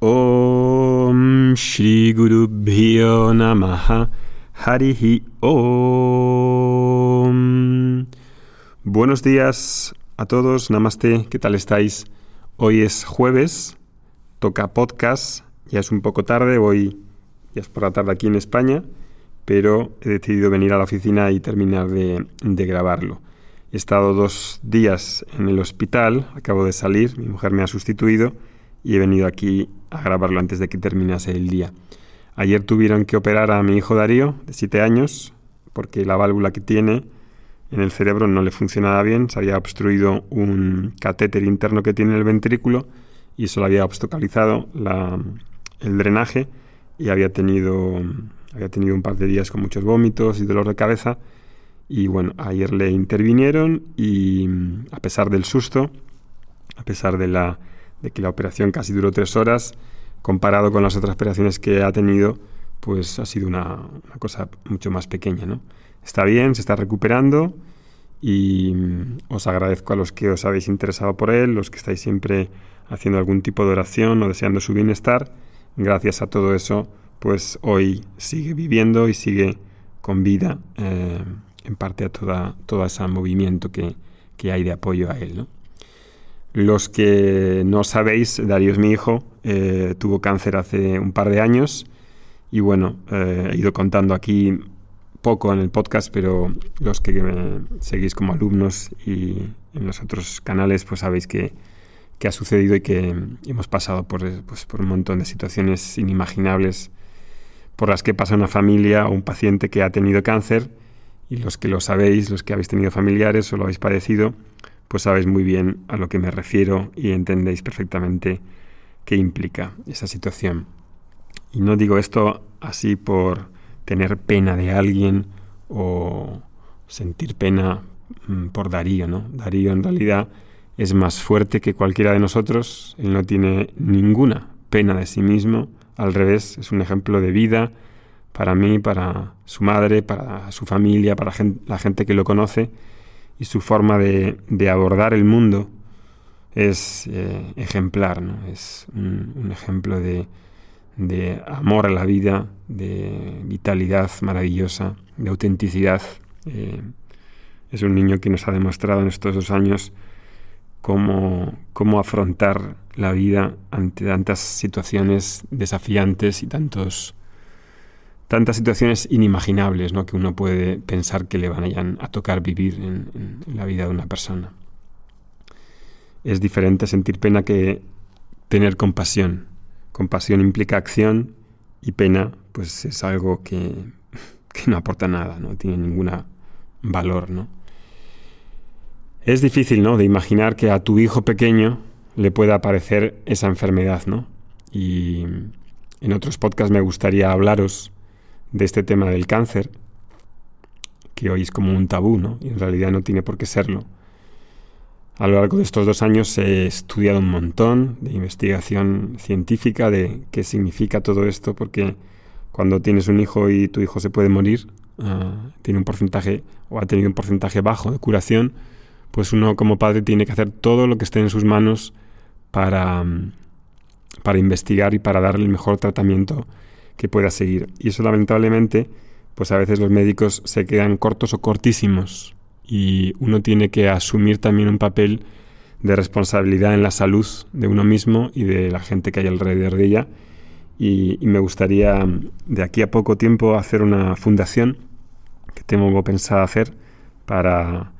Om Shri Guru Bhyo Namaha Harihi Om. Buenos días a todos, Namaste, ¿qué tal estáis? Hoy es jueves, toca podcast, ya es un poco tarde, voy, ya es por la tarde aquí en España, pero he decidido venir a la oficina y terminar de, de grabarlo. He estado dos días en el hospital, acabo de salir, mi mujer me ha sustituido y he venido aquí a grabarlo antes de que terminase el día. Ayer tuvieron que operar a mi hijo Darío, de 7 años, porque la válvula que tiene en el cerebro no le funcionaba bien, se había obstruido un catéter interno que tiene en el ventrículo y eso le había obstaculizado el drenaje y había tenido, había tenido un par de días con muchos vómitos y dolor de cabeza. Y bueno, ayer le intervinieron y a pesar del susto, a pesar de la de que la operación casi duró tres horas, comparado con las otras operaciones que ha tenido, pues ha sido una, cosa mucho más pequeña. ¿no? Está bien, se está recuperando y mm, os agradezco a los que os habéis interesado por él, los que estáis siempre haciendo algún tipo de oración o deseando su bienestar. Gracias a todo eso, pues hoy sigue viviendo y sigue con vida, eh, en parte a toda, todo ese movimiento que, que hay de apoyo a él. ¿no? Los que no sabéis, Darío es mi hijo, eh, tuvo cáncer hace un par de años y bueno, eh, he ido contando aquí poco en el podcast, pero los que me seguís como alumnos y en los otros canales, pues sabéis que, ha sucedido y que hemos pasado por, pues, por un montón de situaciones inimaginables por las que pasa una familia o un paciente que ha tenido cáncer y los que lo sabéis, los que habéis tenido familiares o lo habéis padecido, pues sabéis muy bien a lo que me refiero y entendéis perfectamente qué implica esa situación. Y no digo esto así por tener pena de alguien o sentir pena mm, por Darío, ¿no? Darío en realidad es más fuerte que cualquiera de nosotros, él no tiene ninguna pena de sí mismo, al revés, es un ejemplo de vida para mí, para su madre, para su familia, para la gente que lo conoce y su forma de, abordar el mundo es eh, ejemplar, ¿no? es un, ejemplo de, amor a la vida, de vitalidad maravillosa, de autenticidad. Eh, es un niño que nos ha demostrado en estos dos años cómo, cómo afrontar la vida ante tantas situaciones desafiantes y tantos tantas situaciones inimaginables ¿no? que uno puede pensar que le van a tocar vivir en, la vida de una persona. Es diferente sentir pena que tener compasión. Compasión implica acción y pena pues es algo que, que no aporta nada, no tiene ningún valor. ¿no? Es difícil ¿no? de imaginar que a tu hijo pequeño le pueda aparecer esa enfermedad. ¿no? Y en otros podcasts me gustaría hablaros de este tema del cáncer, que hoy es como un tabú, ¿no? Y en realidad no tiene por qué serlo. A lo largo de estos dos años he estudiado un montón de investigación científica de qué significa todo esto, porque cuando tienes un hijo y tu hijo se puede morir, ah, tiene un porcentaje o ha tenido un porcentaje bajo de curación, pues uno como padre tiene que hacer todo lo que esté en sus manos para, para investigar y para darle el mejor tratamiento que pueda seguir. Y eso lamentablemente, pues a veces los médicos se quedan cortos o cortísimos y uno tiene que asumir también un papel de responsabilidad en la salud de uno mismo y de la gente que hay alrededor de ella. Y, me gustaría de aquí a poco tiempo hacer una fundación que tengo pensado hacer para,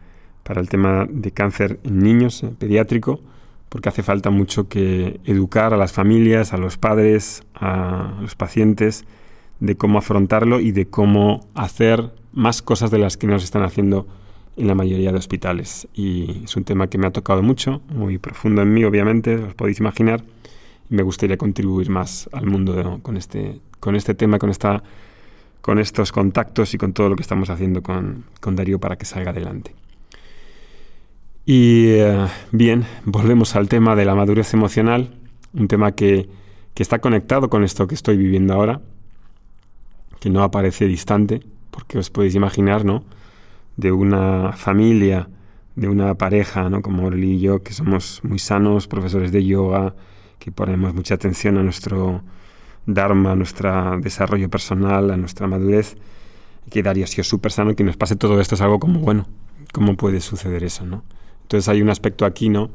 para el tema de cáncer en niños, pediátrico, porque hace falta mucho que educar a las familias, a los padres, a los pacientes de cómo afrontarlo y de cómo hacer más cosas de las que nos están haciendo en la mayoría de hospitales. Y es un tema que me ha tocado mucho, muy profundo en mí, obviamente, os podéis imaginar, y me gustaría contribuir más al mundo con, este, con este tema, con, esta, con estos contactos y con todo lo que estamos haciendo con, con Darío para que salga adelante. Y eh, bien, volvemos al tema de la madurez emocional, un tema que, que está conectado con esto que estoy viviendo ahora, que no aparece distante, porque os podéis imaginar, ¿no? De una familia, de una pareja, ¿no? Como Orly y yo, que somos muy sanos, profesores de yoga, que ponemos mucha atención a nuestro Dharma, a nuestro desarrollo personal, a nuestra madurez, que daría sido súper sano que nos pase todo esto, es algo como, bueno, ¿cómo puede suceder eso? ¿no? Entonces hay un aspecto aquí, ¿no?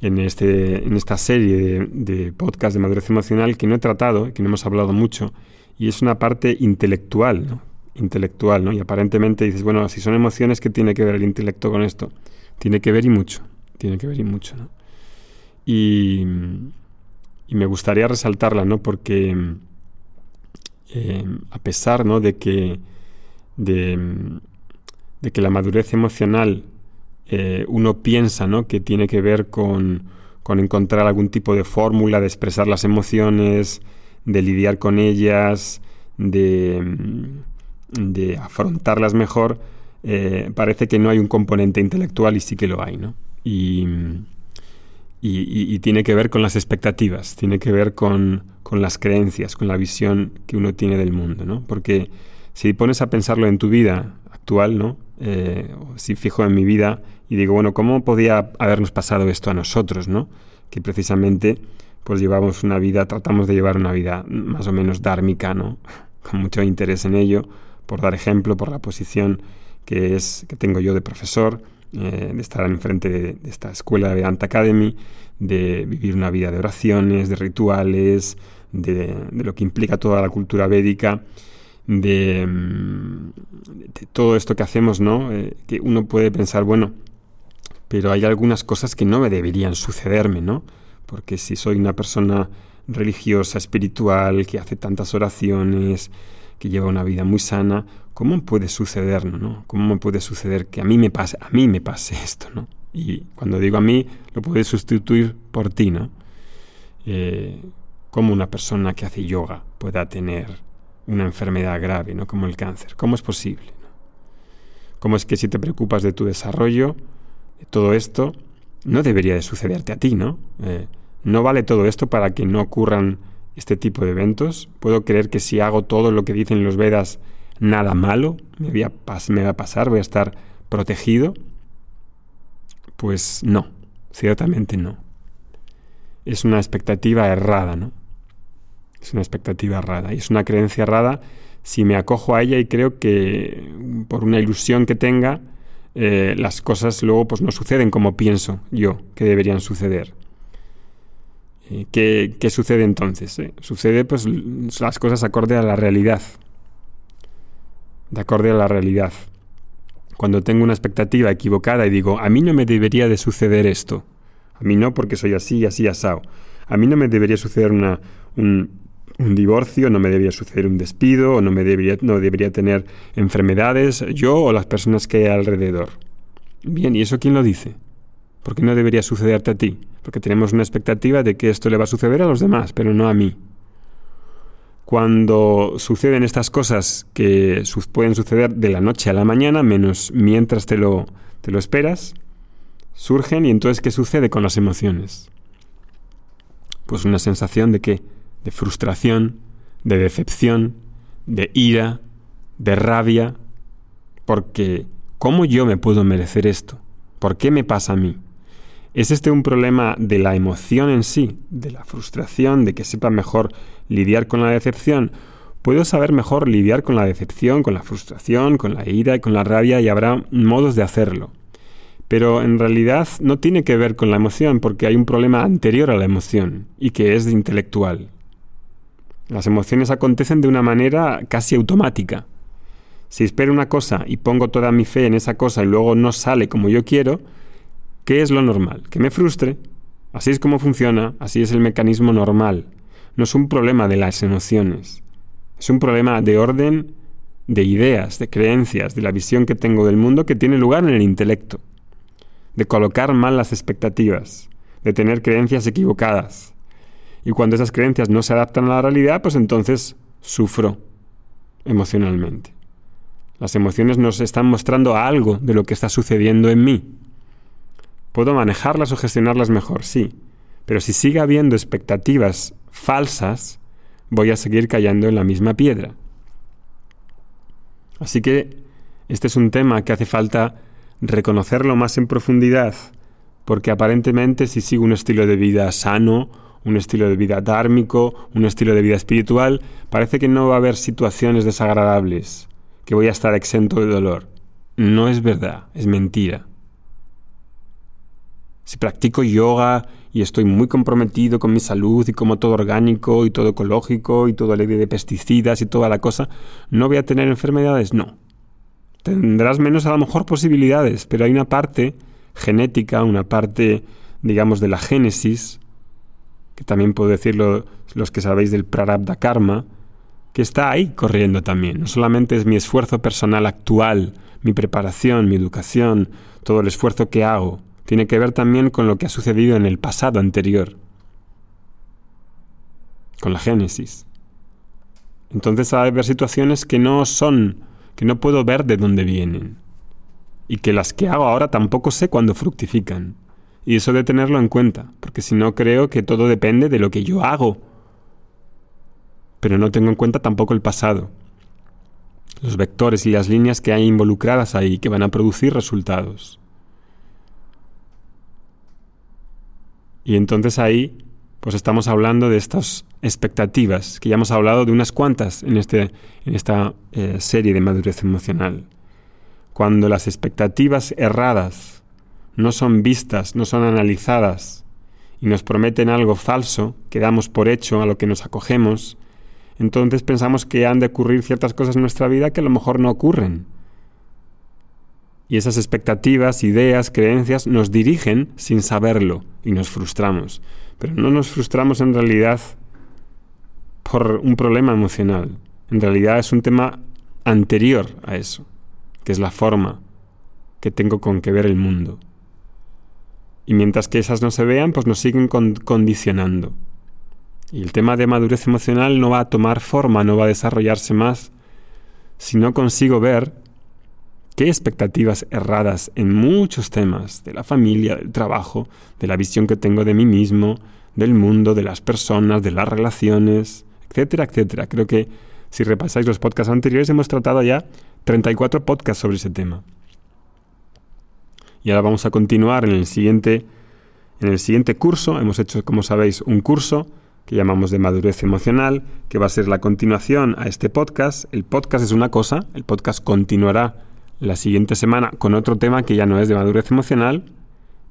En, este, en esta serie de, de podcast de madurez emocional que no he tratado, que no hemos hablado mucho, y es una parte intelectual, ¿no? intelectual, ¿no? Y aparentemente dices, bueno, si son emociones, ¿qué tiene que ver el intelecto con esto? Tiene que ver y mucho, tiene que ver y mucho, ¿no? Y, me gustaría resaltarla, ¿no? Porque eh, a pesar, ¿no? De que, de, que la madurez emocional eh, uno piensa, ¿no? Que tiene que ver con, con encontrar algún tipo de fórmula de expresar las emociones, de lidiar con ellas, de de afrontarlas mejor, eh, parece que no hay un componente intelectual y sí que lo hay, ¿no? Y, y, tiene que ver con las expectativas, tiene que ver con, con, las creencias, con la visión que uno tiene del mundo, ¿no? Porque si pones a pensarlo en tu vida actual, ¿no? Eh, si fijo en mi vida y digo, bueno, ¿cómo podía habernos pasado esto a nosotros, ¿no? Que precisamente pues llevamos una vida, tratamos de llevar una vida más o menos dármica, ¿no? Con mucho interés en ello, por dar ejemplo, por la posición que, es, que tengo yo de profesor, eh, de estar enfrente de, de esta escuela de Vedanta Academy, de vivir una vida de oraciones, de rituales, de, lo que implica toda la cultura védica, de, mm, todo esto que hacemos, ¿no? Eh, que uno puede pensar, bueno, pero hay algunas cosas que no me deberían sucederme, ¿no? Porque si soy una persona religiosa, espiritual, que hace tantas oraciones, que lleva una vida muy sana, ¿cómo puede suceder, no? ¿Cómo me puede suceder que a mí me pase, a mí me pase esto, ¿no? Y cuando digo a mí, lo puedes sustituir por ti, ¿no? Eh, ¿Cómo una persona que hace yoga pueda tener una enfermedad grave, ¿no? Como el cáncer. ¿Cómo es posible? ¿Cómo es que si te preocupas de tu desarrollo, de todo esto, no debería de sucederte a ti, ¿no? Eh, no vale todo esto para que no ocurran este tipo de eventos? ¿Puedo creer que si hago todo lo que dicen los Vedas, nada malo me, me va a pasar? ¿Voy a estar protegido? Pues no, ciertamente no. Es una expectativa errada, ¿no? Es una expectativa errada y es una creencia errada si me acojo a ella y creo que por una ilusión que tenga, eh, las cosas luego pues no suceden como pienso yo que deberían suceder. Eh, ¿qué, sucede entonces? Eh, sucede pues las cosas acorde a la realidad. De acorde a la realidad. Cuando tengo una expectativa equivocada y digo, a mí no me debería de suceder esto. A mí no porque soy así, así, asado. A mí no me debería suceder una, un, un, divorcio, no me debería suceder un despido, o no, me debería, no debería tener enfermedades, yo o las personas que hay alrededor. Bien, ¿y eso quién lo dice? ¿Por qué no debería sucederte a ti? Porque tenemos una expectativa de que esto le va a suceder a los demás, pero no a mí. Cuando suceden estas cosas que pueden suceder de la noche a la mañana, menos mientras te lo, te lo esperas, surgen y entonces ¿qué sucede con las emociones? Pues una sensación de qué? De frustración, de decepción, de ira, de rabia, porque ¿cómo yo me puedo merecer esto? ¿Por qué me pasa a mí? ¿Es este un problema de la emoción en sí, de la frustración, de que sepa mejor lidiar con la decepción? Puedo saber mejor lidiar con la decepción, con la frustración, con la ira y con la rabia y habrá modos de hacerlo. Pero en realidad no tiene que ver con la emoción porque hay un problema anterior a la emoción y que es intelectual. Las emociones acontecen de una manera casi automática. Si espero una cosa y pongo toda mi fe en esa cosa y luego no sale como yo quiero, ¿Qué es lo normal? Que me frustre. Así es como funciona, así es el mecanismo normal. No es un problema de las emociones. Es un problema de orden, de ideas, de creencias, de la visión que tengo del mundo que tiene lugar en el intelecto. De colocar mal las expectativas, de tener creencias equivocadas. Y cuando esas creencias no se adaptan a la realidad, pues entonces sufro emocionalmente. Las emociones nos están mostrando algo de lo que está sucediendo en mí. Puedo manejarlas o gestionarlas mejor, sí, pero si sigue habiendo expectativas falsas, voy a seguir cayendo en la misma piedra. Así que este es un tema que hace falta reconocerlo más en profundidad, porque aparentemente si sigo un estilo de vida sano un estilo de vida dármico, un estilo de vida espiritual, parece que no va a haber situaciones desagradables, que voy a estar exento de dolor. No es verdad, es mentira. Si practico yoga y estoy muy comprometido con mi salud y como todo orgánico y todo ecológico y todo libre de pesticidas y toda la cosa, ¿no voy a tener enfermedades? No. Tendrás menos a lo mejor posibilidades, pero hay una parte genética, una parte, digamos, de la génesis, que también puedo decirlo los que sabéis del prarabdha karma, que está ahí corriendo también. No solamente es mi esfuerzo personal actual, mi preparación, mi educación, todo el esfuerzo que hago, tiene que ver también con lo que ha sucedido en el pasado anterior, con la Génesis. Entonces va a haber situaciones que no son, que no puedo ver de dónde vienen, y que las que hago ahora tampoco sé cuándo fructifican. Y eso de tenerlo en cuenta, porque si no creo que todo depende de lo que yo hago, pero no tengo en cuenta tampoco el pasado, los vectores y las líneas que hay involucradas ahí que van a producir resultados. Y entonces ahí, pues estamos hablando de estas expectativas, que ya hemos hablado de unas cuantas en, este, en esta eh, serie de madurez emocional. Cuando las expectativas erradas no son vistas, no son analizadas y nos prometen algo falso que damos por hecho a lo que nos acogemos, entonces pensamos que han de ocurrir ciertas cosas en nuestra vida que a lo mejor no ocurren y esas expectativas, ideas, creencias nos dirigen sin saberlo y nos frustramos. Pero no nos frustramos en realidad por un problema emocional. En realidad es un tema anterior a eso, que es la forma que tengo con que ver el mundo. Y mientras que esas no se vean, pues nos siguen condicionando. Y el tema de madurez emocional no va a tomar forma, no va a desarrollarse más si no consigo ver qué expectativas erradas en muchos temas de la familia, del trabajo, de la visión que tengo de mí mismo, del mundo, de las personas, de las relaciones, etcétera, etcétera. Creo que si repasáis los podcasts anteriores hemos tratado ya 34 podcasts sobre ese tema. Y ahora vamos a continuar en el siguiente en el siguiente curso. Hemos hecho, como sabéis, un curso que llamamos de madurez emocional, que va a ser la continuación a este podcast. El podcast es una cosa, el podcast continuará la siguiente semana con otro tema que ya no es de madurez emocional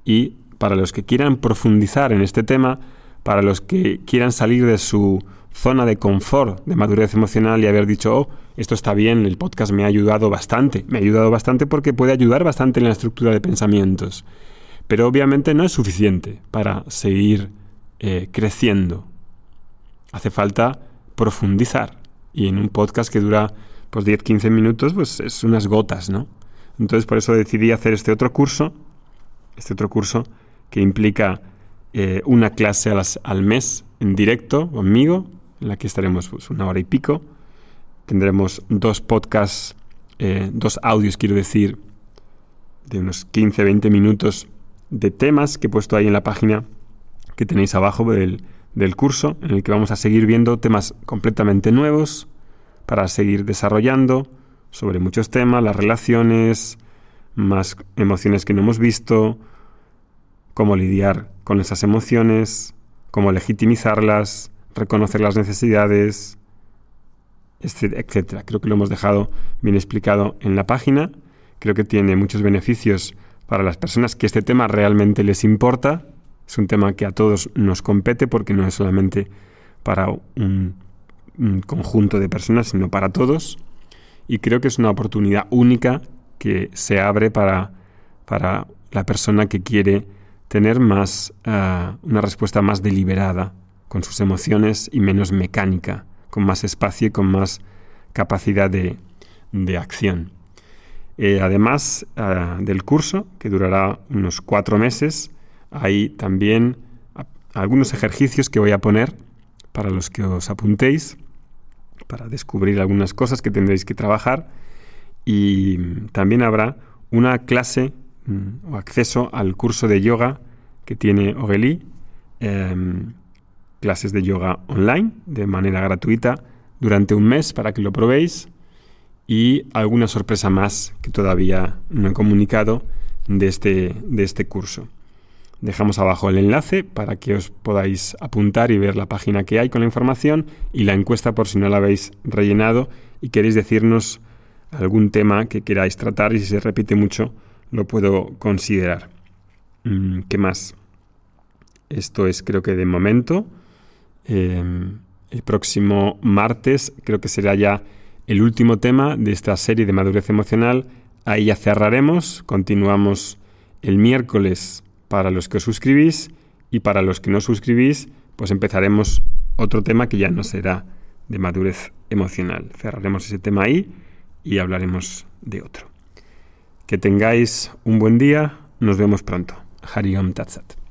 y para los que quieran profundizar en este tema, para los que quieran salir de su zona de confort de madurez emocional y haber dicho, oh, esto está bien, el podcast me ha ayudado bastante, me ha ayudado bastante porque puede ayudar bastante en la estructura de pensamientos, pero obviamente no es suficiente para seguir eh, creciendo. Hace falta profundizar y en un podcast que dura pues 10-15 minutos, pues es unas gotas, ¿no? Entonces por eso decidí hacer este otro curso, este otro curso que implica eh, una clase al mes en directo conmigo, en la que estaremos pues, una hora y pico. Tendremos dos podcasts, eh, dos audios, quiero decir, de unos 15-20 minutos de temas que he puesto ahí en la página que tenéis abajo del, del curso, en el que vamos a seguir viendo temas completamente nuevos, para seguir desarrollando sobre muchos temas, las relaciones, más emociones que no hemos visto, cómo lidiar con esas emociones, cómo legitimizarlas, reconocer las necesidades, etcétera. Creo que lo hemos dejado bien explicado en la página. Creo que tiene muchos beneficios para las personas que este tema realmente les importa. Es un tema que a todos nos compete porque no es solamente para un un conjunto de personas, sino para todos. Y creo que es una oportunidad única que se abre para, para la persona que quiere tener más ah, una respuesta más deliberada con sus emociones y menos mecánica, con más espacio y con más capacidad de, acción. Eh, además ah, del curso, que durará unos cuatro meses, hay también algunos ejercicios que voy a poner para los que os apuntéis para descubrir algunas cosas que tendréis que trabajar y también habrá una clase mm, o acceso al curso de yoga que tiene Ogeli, em, clases de yoga online de manera gratuita durante un mes para que lo probéis y alguna sorpresa más que todavía no he comunicado de este, de este curso. Dejamos abajo el enlace para que os podáis apuntar y ver la página que hay con la información y la encuesta por si no la habéis rellenado y queréis decirnos algún tema que queráis tratar y si se repite mucho lo puedo considerar. Mm, ¿Qué más? Esto es creo que de momento. Em, el próximo martes creo que será ya el último tema de esta serie de madurez emocional. Ahí ya cerraremos. Continuamos el miércoles para los que os suscribís y para los que no suscribís, pues empezaremos otro tema que ya no será de madurez emocional. Cerraremos ese tema ahí y hablaremos de otro. Que tengáis un buen día. Nos vemos pronto. Hariom Tatsat.